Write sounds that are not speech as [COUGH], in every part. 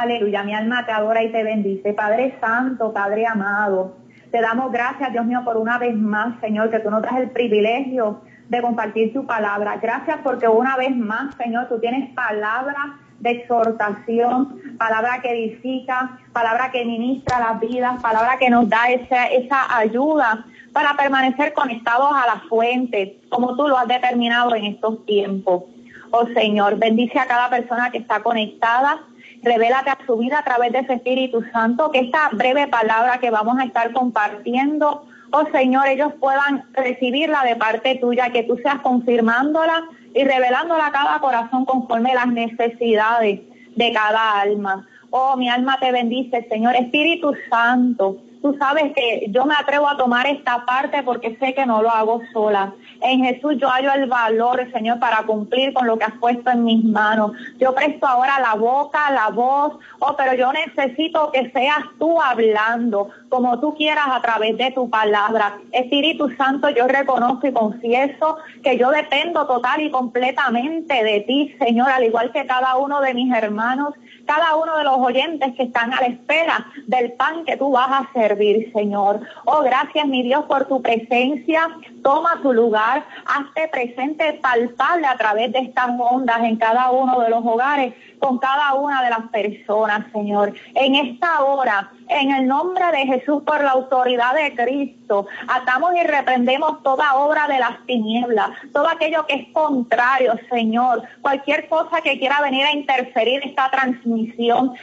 Aleluya, mi alma te adora y te bendice. Padre Santo, Padre amado, te damos gracias, Dios mío, por una vez más, Señor, que tú nos das el privilegio de compartir tu palabra. Gracias porque una vez más, Señor, tú tienes palabra de exhortación, palabra que edifica, palabra que ministra las vidas, palabra que nos da esa, esa ayuda para permanecer conectados a la fuente, como tú lo has determinado en estos tiempos. Oh Señor, bendice a cada persona que está conectada, revélate a su vida a través de ese Espíritu Santo, que esta breve palabra que vamos a estar compartiendo, oh Señor, ellos puedan recibirla de parte tuya, que tú seas confirmándola y revelándola a cada corazón conforme las necesidades de cada alma. Oh, mi alma te bendice, Señor Espíritu Santo. Tú sabes que yo me atrevo a tomar esta parte porque sé que no lo hago sola. En Jesús yo hallo el valor, Señor, para cumplir con lo que has puesto en mis manos. Yo presto ahora la boca, la voz, oh, pero yo necesito que seas tú hablando como tú quieras a través de tu palabra. Espíritu Santo, yo reconozco y confieso que yo dependo total y completamente de ti, Señor, al igual que cada uno de mis hermanos, cada uno de los oyentes que están a la espera del pan que tú vas a servir, Señor. Oh, gracias, mi Dios, por tu presencia. Toma tu lugar, hazte presente palpable a través de estas ondas en cada uno de los hogares, con cada una de las personas, Señor. En esta hora, en el nombre de Jesús, por la autoridad de Cristo, atamos y reprendemos toda obra de las tinieblas, todo aquello que es contrario, Señor. Cualquier cosa que quiera venir a interferir esta transmisión,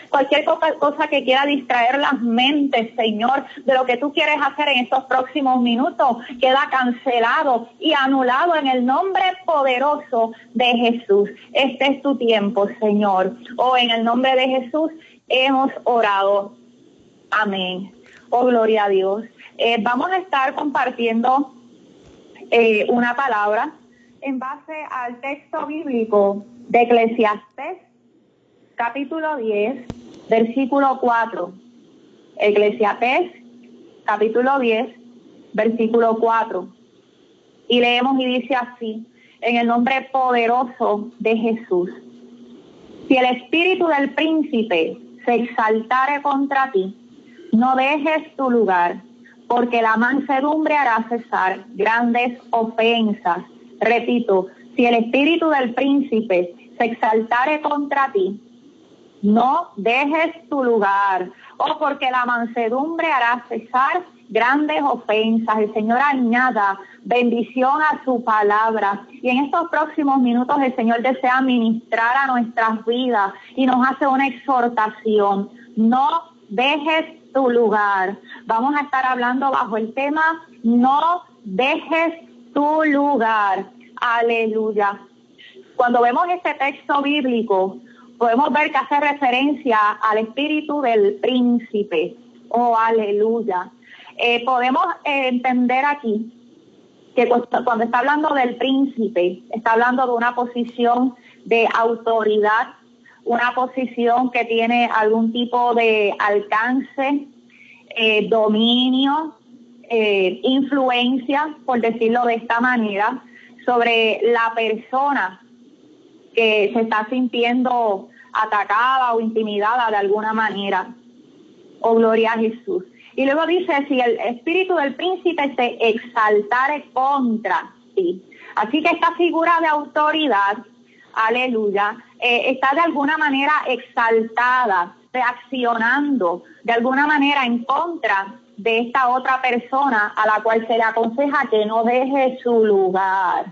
cualquier cosa que quiera distraer las mentes, Señor, de lo que tú quieres hacer en estos próximos minutos, queda cancelado y anulado en el nombre poderoso de Jesús. Este es tu tiempo, Señor. O oh, en el nombre de Jesús hemos orado. Amén. Oh, gloria a Dios. Eh, vamos a estar compartiendo eh, una palabra en base al texto bíblico de Eclesiastes, capítulo 10, versículo 4. Eclesiastes, capítulo 10, versículo 4. Y leemos y dice así, en el nombre poderoso de Jesús. Si el espíritu del príncipe se exaltare contra ti, no dejes tu lugar, porque la mansedumbre hará cesar grandes ofensas. Repito, si el espíritu del príncipe se exaltare contra ti, no dejes tu lugar, oh, porque la mansedumbre hará cesar grandes ofensas. El Señor añada bendición a su palabra. Y en estos próximos minutos el Señor desea ministrar a nuestras vidas y nos hace una exhortación. No dejes tu lugar. Vamos a estar hablando bajo el tema, no dejes tu lugar. Aleluya. Cuando vemos este texto bíblico, podemos ver que hace referencia al espíritu del príncipe. Oh, aleluya. Eh, podemos eh, entender aquí que cuando está hablando del príncipe, está hablando de una posición de autoridad una posición que tiene algún tipo de alcance, eh, dominio, influencia, por decirlo de esta manera, sobre la persona que se está sintiendo atacada o intimidada de alguna manera. Oh, gloria a Jesús. Y luego dice, si el espíritu del príncipe se exaltare contra ti. Así que esta figura de autoridad aleluya, eh, está de alguna manera exaltada, reaccionando de alguna manera en contra de esta otra persona a la cual se le aconseja que no deje su lugar.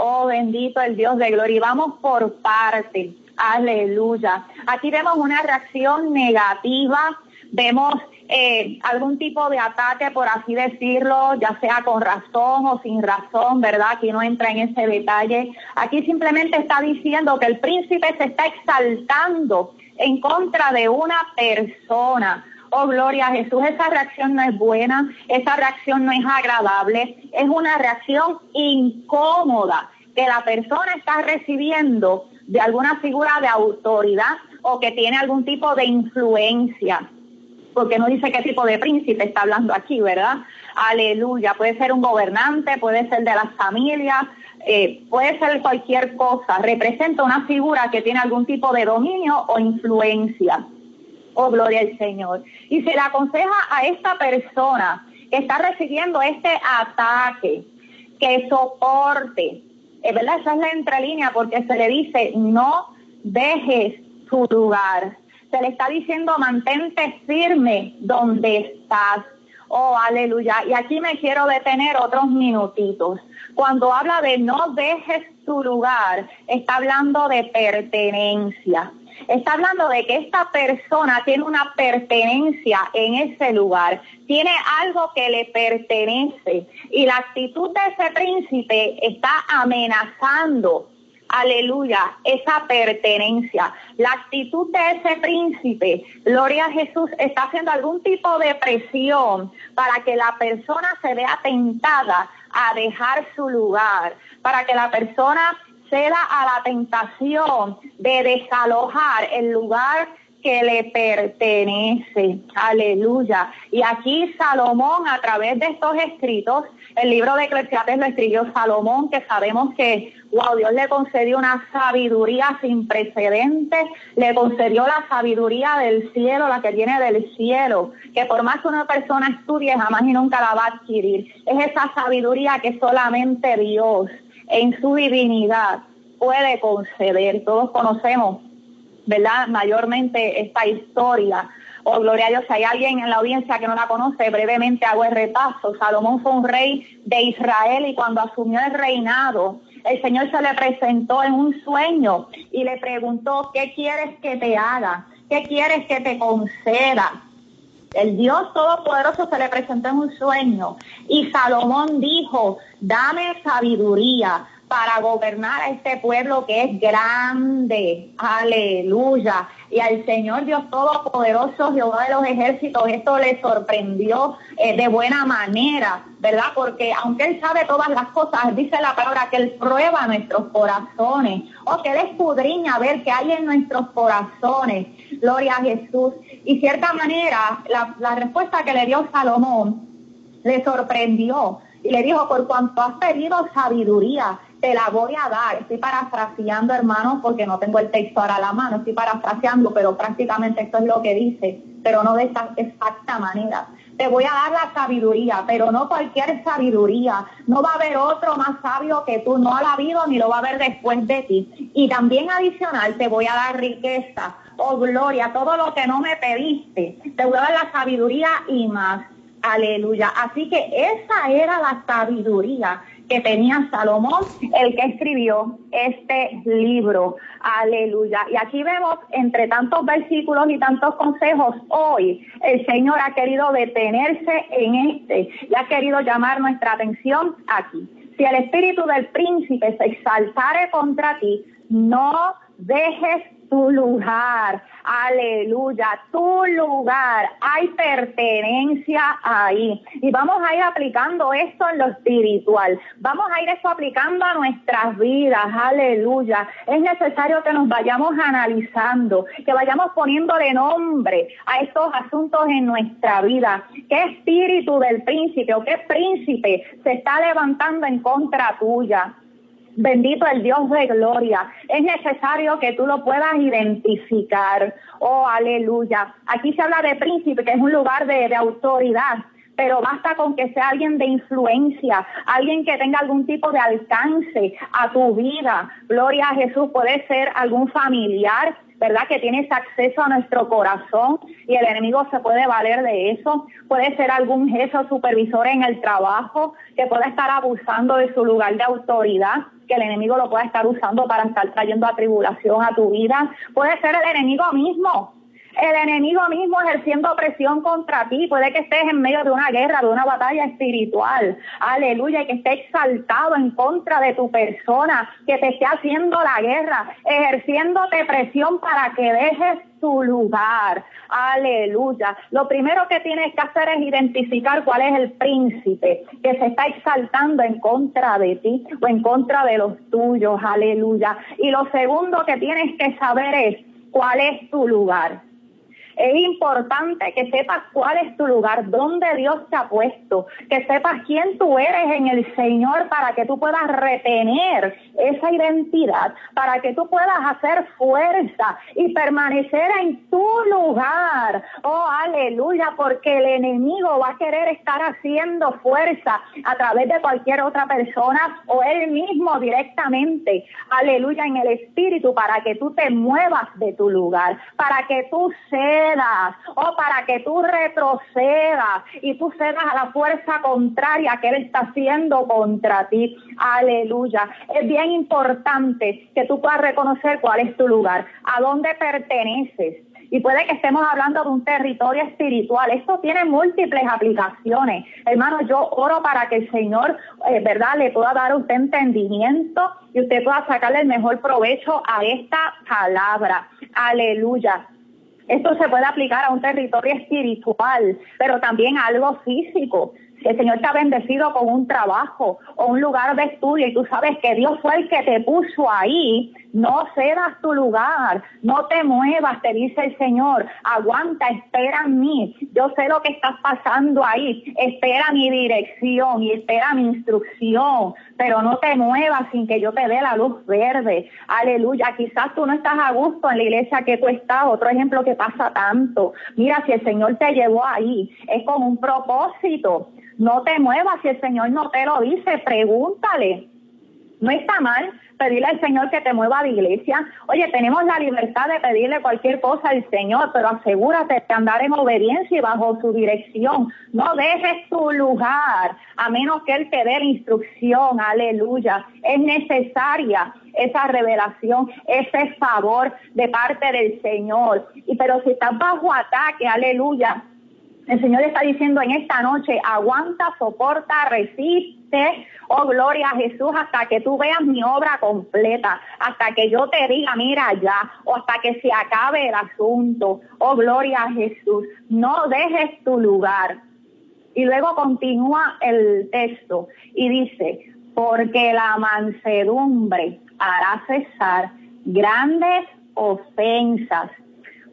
Oh, bendito el Dios de gloria. Y vamos por parte. Aleluya. Aquí vemos una reacción negativa, vemos eh, algún tipo de ataque, por así decirlo, ya sea con razón o sin razón, ¿verdad? Aquí no entra en ese detalle. Aquí simplemente está diciendo que el príncipe se está exaltando en contra de una persona. Oh, gloria a Jesús, esa reacción no es buena, esa reacción no es agradable, es una reacción incómoda que la persona está recibiendo de alguna figura de autoridad o que tiene algún tipo de influencia porque no dice qué tipo de príncipe está hablando aquí, ¿verdad? Aleluya, puede ser un gobernante, puede ser de las familias, eh, puede ser cualquier cosa, representa una figura que tiene algún tipo de dominio o influencia. Oh, gloria al Señor. Y se le aconseja a esta persona que está recibiendo este ataque, que soporte. Es verdad, esa es la entrelínea porque se le dice, no dejes tu lugar. Se le está diciendo, mantente firme donde estás. Oh, aleluya. Y aquí me quiero detener otros minutitos. Cuando habla de no dejes tu lugar, está hablando de pertenencia. Está hablando de que esta persona tiene una pertenencia en ese lugar, tiene algo que le pertenece y la actitud de ese príncipe está amenazando aleluya, esa pertenencia. La actitud de ese príncipe, gloria a Jesús, está haciendo algún tipo de presión para que la persona se vea tentada a dejar su lugar, para que la persona ceda a la tentación de desalojar el lugar que le pertenece. Aleluya. Y aquí Salomón, a través de estos escritos, el libro de Eclesiastes lo escribió Salomón, que sabemos que, wow, Dios le concedió una sabiduría sin precedentes, le concedió la sabiduría del cielo, la que viene del cielo, que por más que una persona estudie, jamás y nunca la va a adquirir. Es esa sabiduría que solamente Dios, en su divinidad, puede conceder. Todos conocemos ¿verdad? Mayormente esta historia. Oh, gloria a Dios, si hay alguien en la audiencia que no la conoce, brevemente hago el repaso. Salomón fue un rey de Israel y cuando asumió el reinado, el Señor se le presentó en un sueño y le preguntó, ¿qué quieres que te haga? ¿Qué quieres que te conceda? El Dios Todopoderoso se le presentó en un sueño y Salomón dijo, dame sabiduría para gobernar a este pueblo que es grande. Aleluya. Y al Señor Dios Todopoderoso, Jehová de los ejércitos, esto le sorprendió eh, de buena manera, ¿verdad? Porque aunque Él sabe todas las cosas, dice la palabra que Él prueba nuestros corazones, o que Él escudriña a ver qué hay en nuestros corazones. Gloria a Jesús. Y cierta manera, la, la respuesta que le dio Salomón le sorprendió. Y le dijo, por cuanto has pedido sabiduría, te la voy a dar. Estoy parafraseando, hermano, porque no tengo el texto ahora a la mano, estoy parafraseando, pero prácticamente esto es lo que dice, pero no de esa exacta manera. Te voy a dar la sabiduría, pero no cualquier sabiduría. No va a haber otro más sabio que tú, no ha habido ni lo va a haber después de ti. Y también adicional, te voy a dar riqueza, oh gloria, todo lo que no me pediste. Te voy a dar la sabiduría y más. Aleluya. Así que esa era la sabiduría que tenía Salomón, el que escribió este libro. Aleluya. Y aquí vemos, entre tantos versículos y tantos consejos, hoy el Señor ha querido detenerse en este y ha querido llamar nuestra atención aquí. Si el espíritu del príncipe se exaltare contra ti, no dejes tu lugar. Aleluya, tu lugar. Hay pertenencia ahí. Y vamos a ir aplicando esto en lo espiritual. Vamos a ir eso aplicando a nuestras vidas. Aleluya. Es necesario que nos vayamos analizando, que vayamos poniéndole nombre a estos asuntos en nuestra vida. ¿Qué espíritu del príncipe o qué príncipe se está levantando en contra tuya? Bendito el Dios de gloria. Es necesario que tú lo puedas identificar. Oh, aleluya. Aquí se habla de príncipe, que es un lugar de, de autoridad pero basta con que sea alguien de influencia, alguien que tenga algún tipo de alcance a tu vida. Gloria a Jesús, puede ser algún familiar, ¿verdad? Que tienes acceso a nuestro corazón y el enemigo se puede valer de eso. Puede ser algún jefe o supervisor en el trabajo que pueda estar abusando de su lugar de autoridad, que el enemigo lo pueda estar usando para estar trayendo atribulación a tu vida. Puede ser el enemigo mismo, el enemigo mismo ejerciendo presión contra ti. Puede que estés en medio de una guerra, de una batalla espiritual. Aleluya. Y que esté exaltado en contra de tu persona, que te esté haciendo la guerra, ejerciéndote presión para que dejes tu lugar. Aleluya. Lo primero que tienes que hacer es identificar cuál es el príncipe que se está exaltando en contra de ti o en contra de los tuyos. Aleluya. Y lo segundo que tienes que saber es cuál es tu lugar. Es importante que sepas cuál es tu lugar, dónde Dios te ha puesto, que sepas quién tú eres en el Señor para que tú puedas retener esa identidad, para que tú puedas hacer fuerza y permanecer en tu lugar. Oh, aleluya, porque el enemigo va a querer estar haciendo fuerza a través de cualquier otra persona o él mismo directamente. Aleluya, en el espíritu para que tú te muevas de tu lugar, para que tú cedas o para que tú retrocedas y tú cedas a la fuerza contraria que Él está haciendo contra ti. Aleluya. Es bien importante que tú puedas reconocer cuál es tu lugar, a dónde perteneces. Y puede que estemos hablando de un territorio espiritual. Esto tiene múltiples aplicaciones. Hermano, yo oro para que el Señor, eh, ¿verdad?, le pueda dar a usted entendimiento y usted pueda sacarle el mejor provecho a esta palabra. Aleluya. Esto se puede aplicar a un territorio espiritual, pero también a algo físico. Si el Señor te ha bendecido con un trabajo o un lugar de estudio y tú sabes que Dios fue el que te puso ahí, no cedas tu lugar, no te muevas, te dice el Señor, aguanta, espera en mí, yo sé lo que estás pasando ahí, espera mi dirección y espera mi instrucción, pero no te muevas sin que yo te dé la luz verde, aleluya, quizás tú no estás a gusto en la iglesia que tú estás, otro ejemplo que pasa tanto, mira, si el Señor te llevó ahí, es con un propósito, no te muevas si el Señor no te lo dice, pregúntale. No está mal pedirle al Señor que te mueva de iglesia. Oye, tenemos la libertad de pedirle cualquier cosa al Señor, pero asegúrate de andar en obediencia y bajo su dirección. No dejes tu lugar, a menos que Él te dé la instrucción. Aleluya. Es necesaria esa revelación, ese favor de parte del Señor. Y pero si estás bajo ataque, aleluya, el Señor está diciendo en esta noche, aguanta, soporta, resiste, oh gloria a Jesús, hasta que tú veas mi obra completa, hasta que yo te diga, mira ya, o hasta que se acabe el asunto, oh gloria a Jesús. No dejes tu lugar. Y luego continúa el texto y dice, porque la mansedumbre hará cesar grandes ofensas.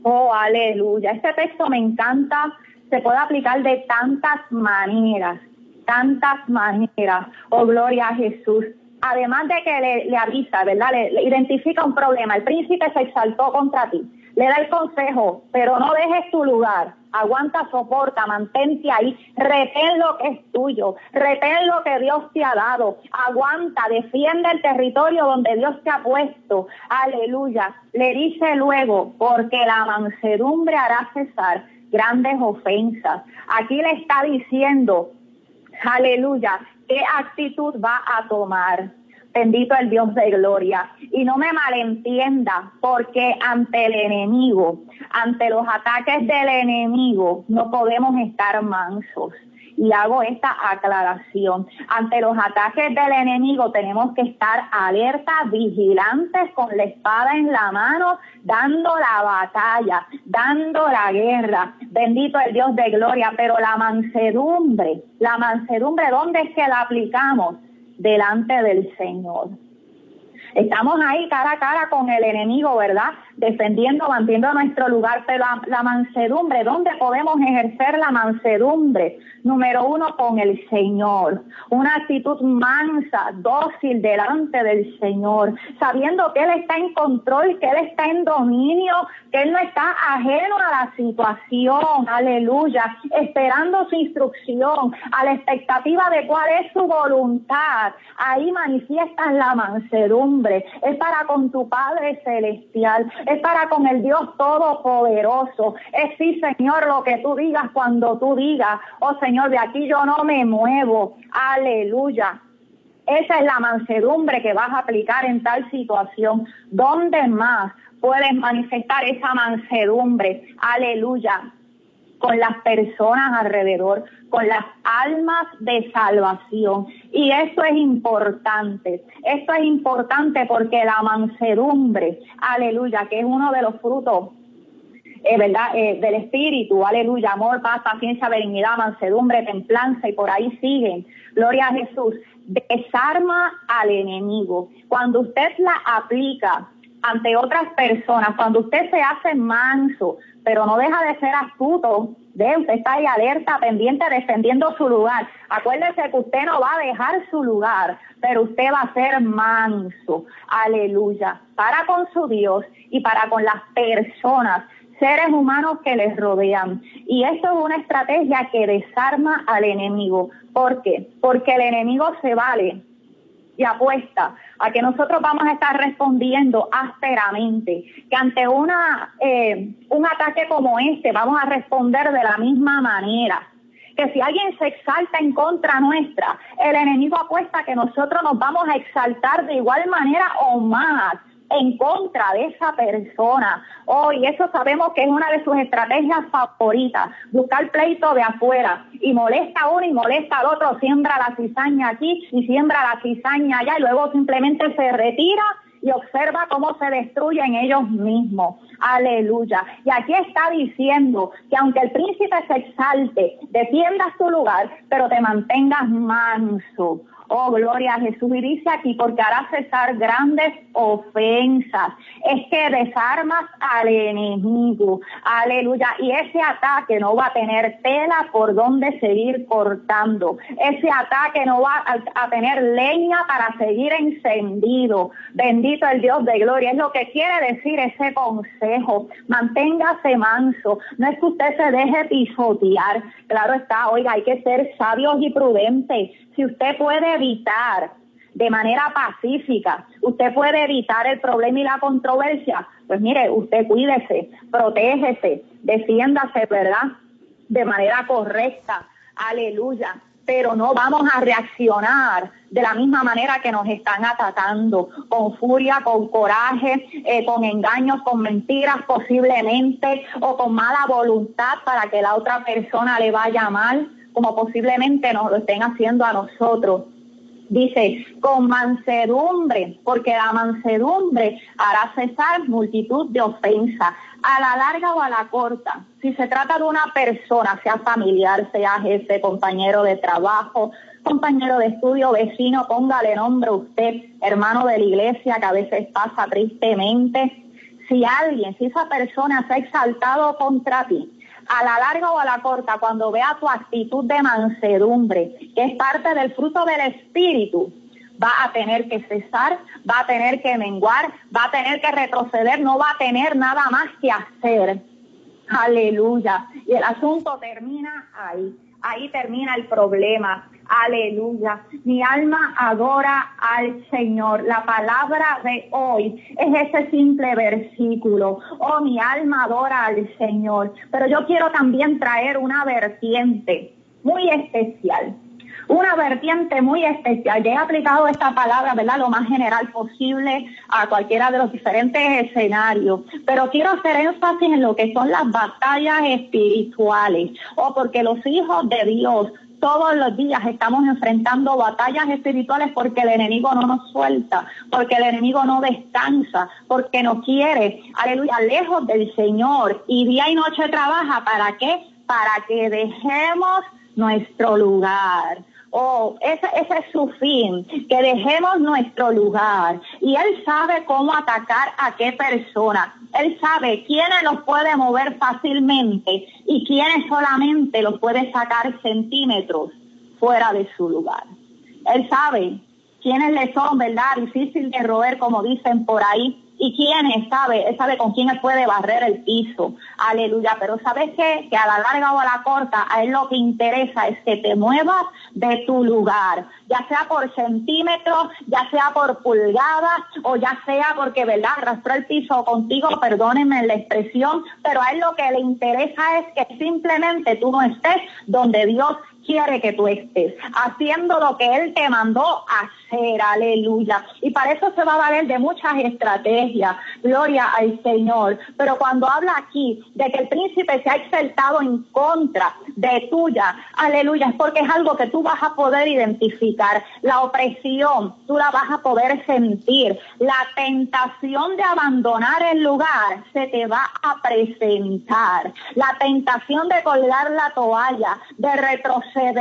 Oh, aleluya. Este texto me encanta se puede aplicar de tantas maneras, tantas maneras. Oh, gloria a Jesús. Además de que le, avisa, ¿verdad? Le, identifica un problema. El príncipe se exaltó contra ti. Le da el consejo, pero no dejes tu lugar. Aguanta, soporta, mantente ahí. Retén lo que es tuyo. Retén lo que Dios te ha dado. Aguanta, defiende el territorio donde Dios te ha puesto. Aleluya. Le dice luego, porque la mansedumbre hará cesar grandes ofensas. Aquí le está diciendo, aleluya, qué actitud va a tomar. Bendito el Dios de gloria. Y no me malentienda, porque ante el enemigo, ante los ataques del enemigo, no podemos estar mansos y hago esta aclaración. Ante los ataques del enemigo tenemos que estar alertas, vigilantes, con la espada en la mano, dando la batalla, dando la guerra. Bendito el Dios de gloria, pero la mansedumbre, la mansedumbre, ¿dónde es que la aplicamos? Delante del Señor. Estamos ahí cara a cara con el enemigo, ¿verdad? Defendiendo, manteniendo nuestro lugar, pero la, mansedumbre, ¿dónde podemos ejercer la mansedumbre? Número uno, con el Señor. Una actitud mansa, dócil delante del Señor, sabiendo que Él está en control, que Él está en dominio, Él no está ajeno a la situación, aleluya, esperando su instrucción, a la expectativa de cuál es su voluntad. Ahí manifiestas la mansedumbre es para con tu Padre Celestial, es para con el Dios Todopoderoso. Es sí, Señor, lo que tú digas cuando tú digas, oh Señor, de aquí yo no me muevo. Aleluya. Esa es la mansedumbre que vas a aplicar en tal situación. ¿Dónde más puedes manifestar esa mansedumbre? Aleluya con las personas alrededor, con las almas de salvación. Y esto es importante. Esto es importante porque la mansedumbre, aleluya, que es uno de los frutos eh, ¿verdad? Eh, del Espíritu, aleluya, amor, paz, paciencia, benignidad, mansedumbre, templanza, y por ahí siguen. Gloria a Jesús. Desarma al enemigo. Cuando usted la aplica ante otras personas, cuando usted se hace manso, pero no deja de ser astuto, de usted está ahí alerta, pendiente, defendiendo su lugar. Acuérdese que usted no va a dejar su lugar, pero usted va a ser manso, aleluya, para con su Dios y para con las personas seres humanos que les rodean. Y esto es una estrategia que desarma al enemigo. ¿Por qué? Porque el enemigo se vale y apuesta a que nosotros vamos a estar respondiendo ásperamente, que ante una eh, un ataque como este vamos a responder de la misma manera que si alguien se exalta en contra nuestra, el enemigo apuesta que nosotros nos vamos a exaltar de igual manera o más en contra de esa persona. Oh, y eso sabemos que es una de sus estrategias favoritas, buscar pleito de afuera. Y molesta a uno y molesta al otro, siembra la cizaña aquí y siembra la cizaña allá y luego simplemente se retira y observa cómo se destruyen ellos mismos. Aleluya. Y aquí está diciendo que aunque el príncipe se exalte, defiendas tu lugar, pero te mantengas manso. Oh, gloria a Jesús. Y dice aquí, porque hará cesar grandes ofensas. Es que desarmas al enemigo. Aleluya. Y ese ataque no va a tener tela por donde seguir cortando. Ese ataque no va a, tener leña para seguir encendido. Bendito el Dios de gloria. Es lo que quiere decir ese consejo. Manténgase manso. No es que usted se deje pisotear. Claro está, oiga, hay que ser sabios y prudentes si usted puede evitar de manera pacífica, usted puede evitar el problema y la controversia, pues mire, usted cuídese, protégese, defiéndase, ¿verdad? De manera correcta. Aleluya. Pero no vamos a reaccionar de la misma manera que nos están atacando, con furia, con coraje, eh, con engaños, con mentiras posiblemente, o con mala voluntad para que la otra persona le vaya mal como posiblemente nos lo estén haciendo a nosotros. Dice, con mansedumbre, porque la mansedumbre hará cesar multitud de ofensas, a la larga o a la corta. Si se trata de una persona, sea familiar, sea jefe, compañero de trabajo, compañero de estudio, vecino, póngale nombre usted, hermano de la iglesia que a veces pasa tristemente. Si alguien, si esa persona se ha exaltado contra ti, a la larga o a la corta, cuando vea tu actitud de mansedumbre, que es parte del fruto del Espíritu, va a tener que cesar, va a tener que menguar, va a tener que retroceder, no va a tener nada más que hacer. Aleluya. Y el asunto termina ahí. Ahí termina el problema. Aleluya. Mi alma adora al Señor. La palabra de hoy es ese simple versículo. Oh, mi alma adora al Señor. Pero yo quiero también traer una vertiente muy especial. Una vertiente muy especial. Ya he aplicado esta palabra, ¿verdad? Lo más general posible a cualquiera de los diferentes escenarios. Pero quiero hacer énfasis en lo que son las batallas espirituales. O porque los hijos de Dios todos los días estamos enfrentando batallas espirituales porque el enemigo no nos suelta, porque el enemigo no descansa, porque no quiere, aleluya, lejos del Señor. Y día y noche trabaja, ¿para qué? Para que dejemos nuestro lugar. Oh, ese, ese es su fin, que dejemos nuestro lugar. Y Él sabe cómo atacar a qué persona. Él sabe quiénes los puede mover fácilmente y quiénes solamente los puede sacar centímetros fuera de su lugar. Él sabe quiénes le son, ¿verdad? Difícil de roer, como dicen por ahí y quién sabe, sabe con quién puede barrer el piso. Aleluya. Pero ¿sabes qué? Que a la larga o a la corta, a él lo que interesa es que te muevas de tu lugar, ya sea por centímetros, ya sea por pulgadas, o ya sea porque, ¿verdad? Arrastró el piso contigo, perdónenme la expresión, pero a él lo que le interesa es que simplemente tú no estés donde Dios quiere que tú estés, haciendo lo que Él te mandó hacer, aleluya. Y para eso se va a valer de muchas estrategias, gloria al Señor. Pero cuando habla aquí de que el príncipe se ha exaltado en contra de tuya, aleluya, es porque es algo que tú vas a poder identificar. La opresión, tú la vas a poder sentir. La tentación de abandonar el lugar se te va a presentar. La tentación de colgar la toalla, de retroceder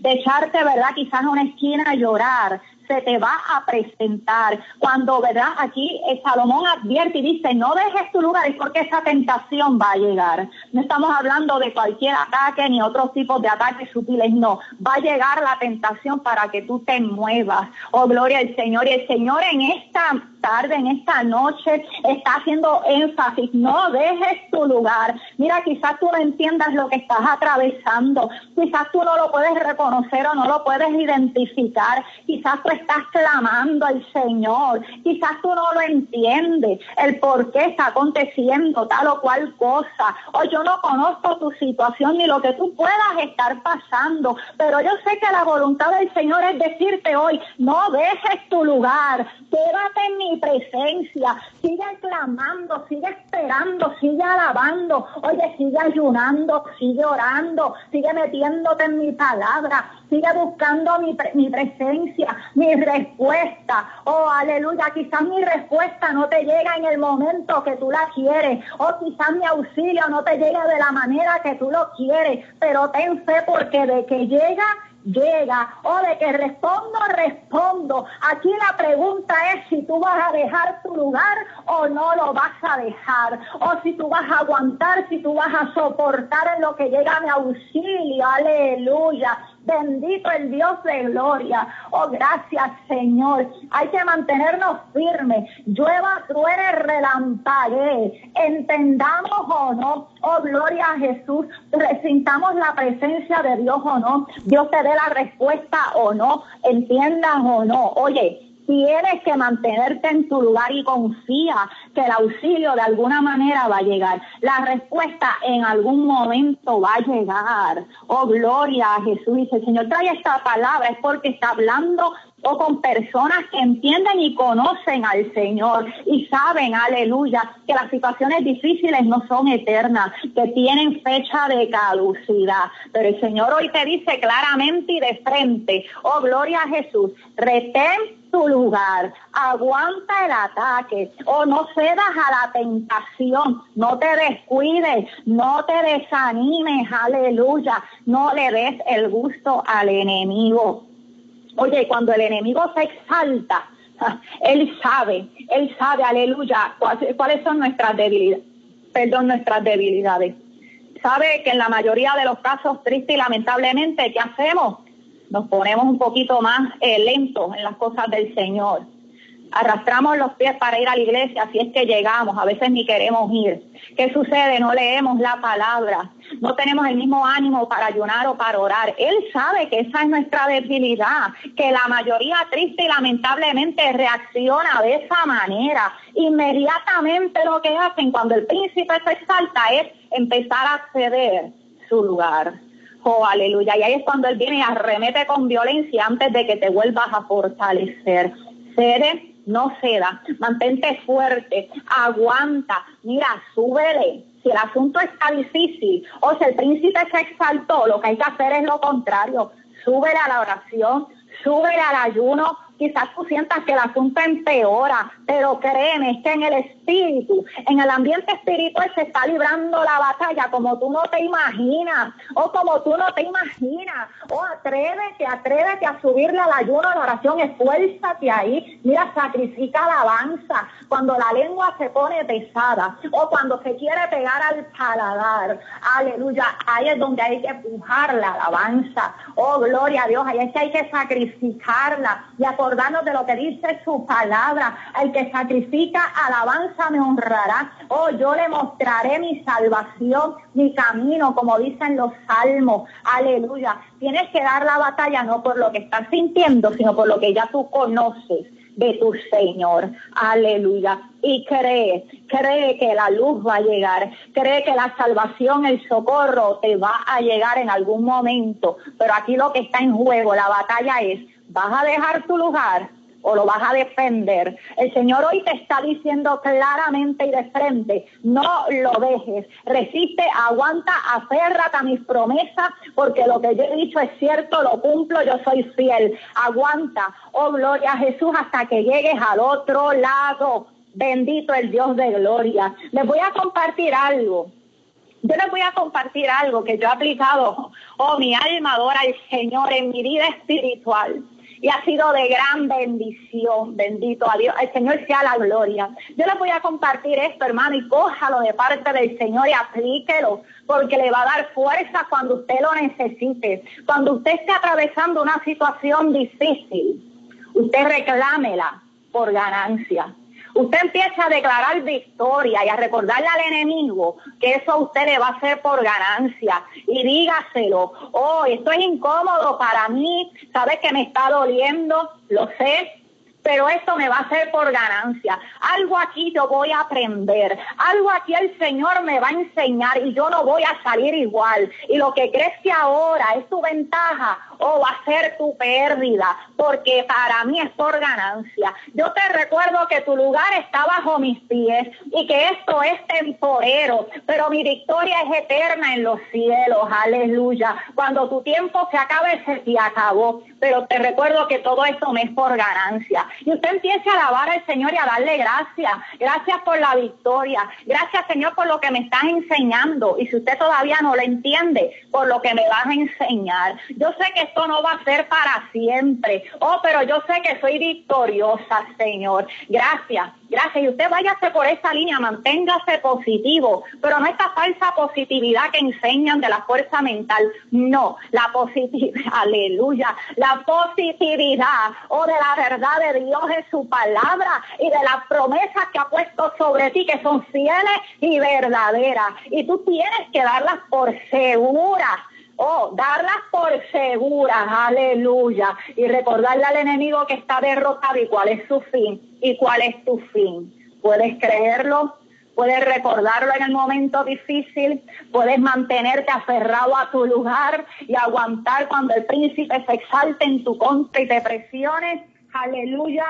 de echarte, ¿verdad? Quizás a una esquina a llorar, te va a presentar. Cuando, ¿verdad? Aquí Salomón advierte y dice, no dejes tu lugar, es porque esa tentación va a llegar. No estamos hablando de cualquier ataque ni otros tipos de ataques sutiles, no. Va a llegar la tentación para que tú te muevas. Oh, gloria al Señor. Y el Señor en esta tarde, en esta noche, está haciendo énfasis, no dejes tu lugar. Mira, quizás tú no entiendas lo que estás atravesando, quizás tú no lo puedes reconocer o no lo puedes identificar, quizás tú estás clamando al Señor, quizás tú no lo entiendes, el por qué está aconteciendo tal o cual cosa, o yo no conozco tu situación ni lo que tú puedas estar pasando, pero yo sé que la voluntad del Señor es decirte hoy, no dejes tu lugar, quédate en mi presencia. Sigue clamando, sigue esperando, sigue alabando. Oye, sigue ayunando, sigue orando, sigue metiéndote en mi palabra, sigue buscando mi, mi presencia, mi respuesta. Oh, aleluya. Quizás mi respuesta no te llega en el momento que tú la quieres. O quizás mi auxilio no te llega de la manera que tú lo quieres. Pero ten fe porque de que llega llega o de que respondo, respondo. Aquí la pregunta es si tú vas a dejar tu lugar o no lo vas a dejar. O si tú vas a aguantar, si tú vas a soportar en lo que llega mi auxilio. Aleluya. Bendito el Dios de gloria. Oh, gracias Señor. Hay que mantenernos firmes. Llueva, truene, relampague. Entendamos o no. Oh, gloria a Jesús. Resintamos la presencia de Dios o no. Dios te dé la respuesta o no. Entiendan o no. Oye, Tienes que mantenerte en tu lugar y confía que el auxilio de alguna manera va a llegar. La respuesta en algún momento va a llegar. Oh, gloria a Jesús. Dice, el Señor trae esta palabra, es porque está hablando o con personas que entienden y conocen al Señor y saben, aleluya, que las situaciones difíciles no son eternas, que tienen fecha de caducidad. Pero el Señor hoy te dice claramente y de frente, oh gloria a Jesús, retén tu lugar, aguanta el ataque o no cedas a la tentación, no te descuides, no te desanimes, aleluya, no le des el gusto al enemigo. Oye, cuando el enemigo se exalta, [LAUGHS] él sabe, él sabe, aleluya, cuáles son nuestras debilidades, perdón, nuestras debilidades. Sabe que en la mayoría de los casos, triste y lamentablemente, ¿qué hacemos? Nos ponemos un poquito más eh, lentos en las cosas del Señor arrastramos los pies para ir a la iglesia, si es que llegamos, a veces ni queremos ir. ¿Qué sucede? No leemos la palabra, no tenemos el mismo ánimo para ayunar o para orar. Él sabe que esa es nuestra debilidad, que la mayoría triste y lamentablemente reacciona de esa manera. Inmediatamente lo que hacen cuando el príncipe se exalta es empezar a ceder su lugar. Aleluya. Y ahí es cuando él viene y arremete con violencia antes de que te vuelvas a fortalecer. Cede no ceda, mantente fuerte, aguanta, mira, súbele. Si el asunto está difícil o si el príncipe se exaltó, lo que hay que hacer es lo contrario, súbele a la oración, súbele al ayuno, quizás tú sientas que el asunto empeora, pero créeme, que en el en el ambiente espiritual se está librando la batalla como tú no te imaginas, o como tú no te imaginas, o atrévete, atrévete a subirle al ayuno, a la oración, esfuérzate ahí, mira, sacrifica alabanza, cuando la lengua se pone pesada, o cuando se quiere pegar al paladar, aleluya, ahí es donde hay que pujar la alabanza, oh gloria a Dios, ahí es que hay que sacrificarla. Y acordarnos de lo que dice su palabra. El que sacrifica alabanza me honrará. Oh, yo le mostraré mi salvación, mi camino, como dicen los salmos. Aleluya. Tienes que dar la batalla no por lo que estás sintiendo, sino por lo que ya tú conoces de tu Señor. Aleluya. Y cree, cree que la luz va a llegar, cree que la salvación, el socorro te va a llegar en algún momento. Pero aquí lo que está en juego, la batalla es ¿Vas a dejar tu lugar o lo vas a defender? El Señor hoy te está diciendo claramente y de frente, no lo dejes, resiste, aguanta, aférrate a mis promesas, porque lo que yo he dicho es cierto, lo cumplo, yo soy fiel. Aguanta, oh gloria a Jesús, hasta que llegues al otro lado. Bendito el Dios de gloria. Les voy a compartir algo. Yo les voy a compartir algo que yo he aplicado, oh mi alma adora al Señor en mi vida espiritual. Y ha sido de gran bendición. Bendito a Dios. El Señor sea la gloria. Yo les voy a compartir esto, hermano, y cójalo de parte del Señor y aplíquelo, porque le va a dar fuerza cuando usted lo necesite. Cuando usted esté atravesando una situación difícil, usted reclámela por ganancia. Usted empieza a declarar victoria y a recordarle al enemigo que eso a usted le va a hacer por ganancia. Y dígaselo, oh, esto es incómodo para mí, sabes que me está doliendo, lo sé, pero esto me va a hacer por ganancia. Algo aquí yo voy a aprender, algo aquí el Señor me va a enseñar y yo no voy a salir igual. Y lo que crees que ahora es tu ventaja o va a ser tu pérdida, porque para mí es por ganancia. Yo te recuerdo que tu lugar está bajo mis pies y que esto es temporero, pero mi victoria es eterna en los cielos, aleluya. Cuando tu tiempo se acabe, se te acabó, pero te recuerdo que todo esto me es por ganancia. Y usted empiece a alabar al Señor y a darle gracias. Gracias por la victoria. Gracias, Señor, por lo que me estás enseñando. Y si usted todavía no lo entiende, por lo que me vas a enseñar. Yo sé que esto no va a ser para siempre. Oh, pero yo sé que soy victoriosa, Señor. Gracias. Gracias. Y usted váyase por esa línea, manténgase positivo, pero no esta falsa positividad que enseñan de la fuerza mental. No, la positividad, [LAUGHS] aleluya, la positividad o oh, de la verdad de Dios en su palabra y de las promesas que ha puesto sobre ti que son fieles y verdaderas. Y tú tienes que darlas por seguras Oh, darlas por seguras, aleluya. Y recordarle al enemigo que está derrotado y cuál es su fin y cuál es tu fin. ¿Puedes creerlo? Puedes recordarlo en el momento difícil, puedes mantenerte aferrado a tu lugar y aguantar cuando el príncipe se exalte en tu contra y te presione. Aleluya.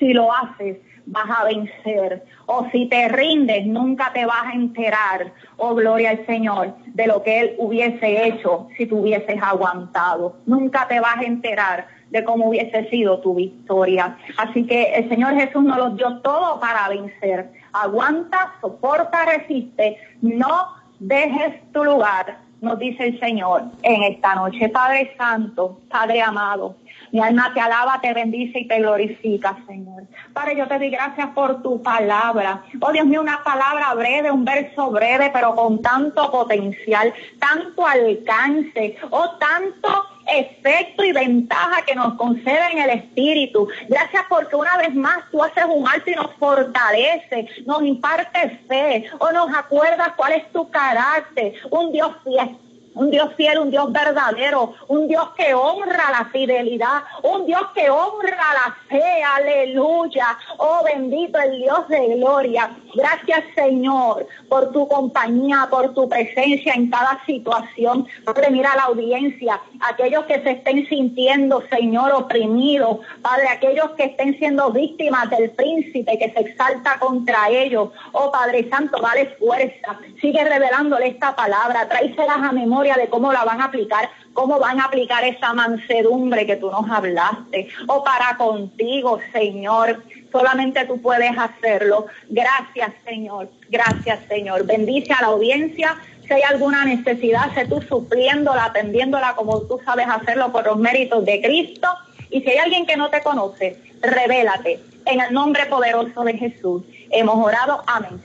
Si lo haces, vas a vencer. O si te rindes, nunca te vas a enterar, oh gloria al Señor, de lo que Él hubiese hecho si tú hubieses aguantado. Nunca te vas a enterar de cómo hubiese sido tu victoria. Así que el Señor Jesús nos lo dio todo para vencer. Aguanta, soporta, resiste. No dejes tu lugar, nos dice el Señor en esta noche. Padre Santo, Padre amado, mi alma te alaba, te bendice y te glorifica, Señor. Padre, yo te doy gracias por tu palabra. Oh Dios mío, una palabra breve, un verso breve, pero con tanto potencial, tanto alcance, oh tanto efecto y ventaja que nos concede en el Espíritu. Gracias porque una vez más tú haces un alto y nos fortalece, nos imparte fe o nos acuerdas cuál es tu carácter, un Dios fiel un Dios fiel, un Dios verdadero, un Dios que honra la fidelidad, un Dios que honra la fe, aleluya. Oh bendito el Dios de gloria. Gracias Señor por tu compañía, por tu presencia en cada situación. Padre, mira la audiencia, aquellos que se estén sintiendo, Señor, oprimidos, Padre, aquellos que estén siendo víctimas del príncipe que se exalta contra ellos. Oh Padre Santo, dale fuerza. Sigue revelándole esta palabra, tráiselas a memoria de cómo la van a aplicar, cómo van a aplicar esa mansedumbre que tú nos hablaste. O para contigo, Señor, solamente tú puedes hacerlo. Gracias, Señor. Gracias, Señor. Bendice a la audiencia. Si hay alguna necesidad, sé tú supliéndola, atendiéndola como tú sabes hacerlo por los méritos de Cristo. Y si hay alguien que no te conoce, revélate. En el nombre poderoso de Jesús. Hemos orado. Amén.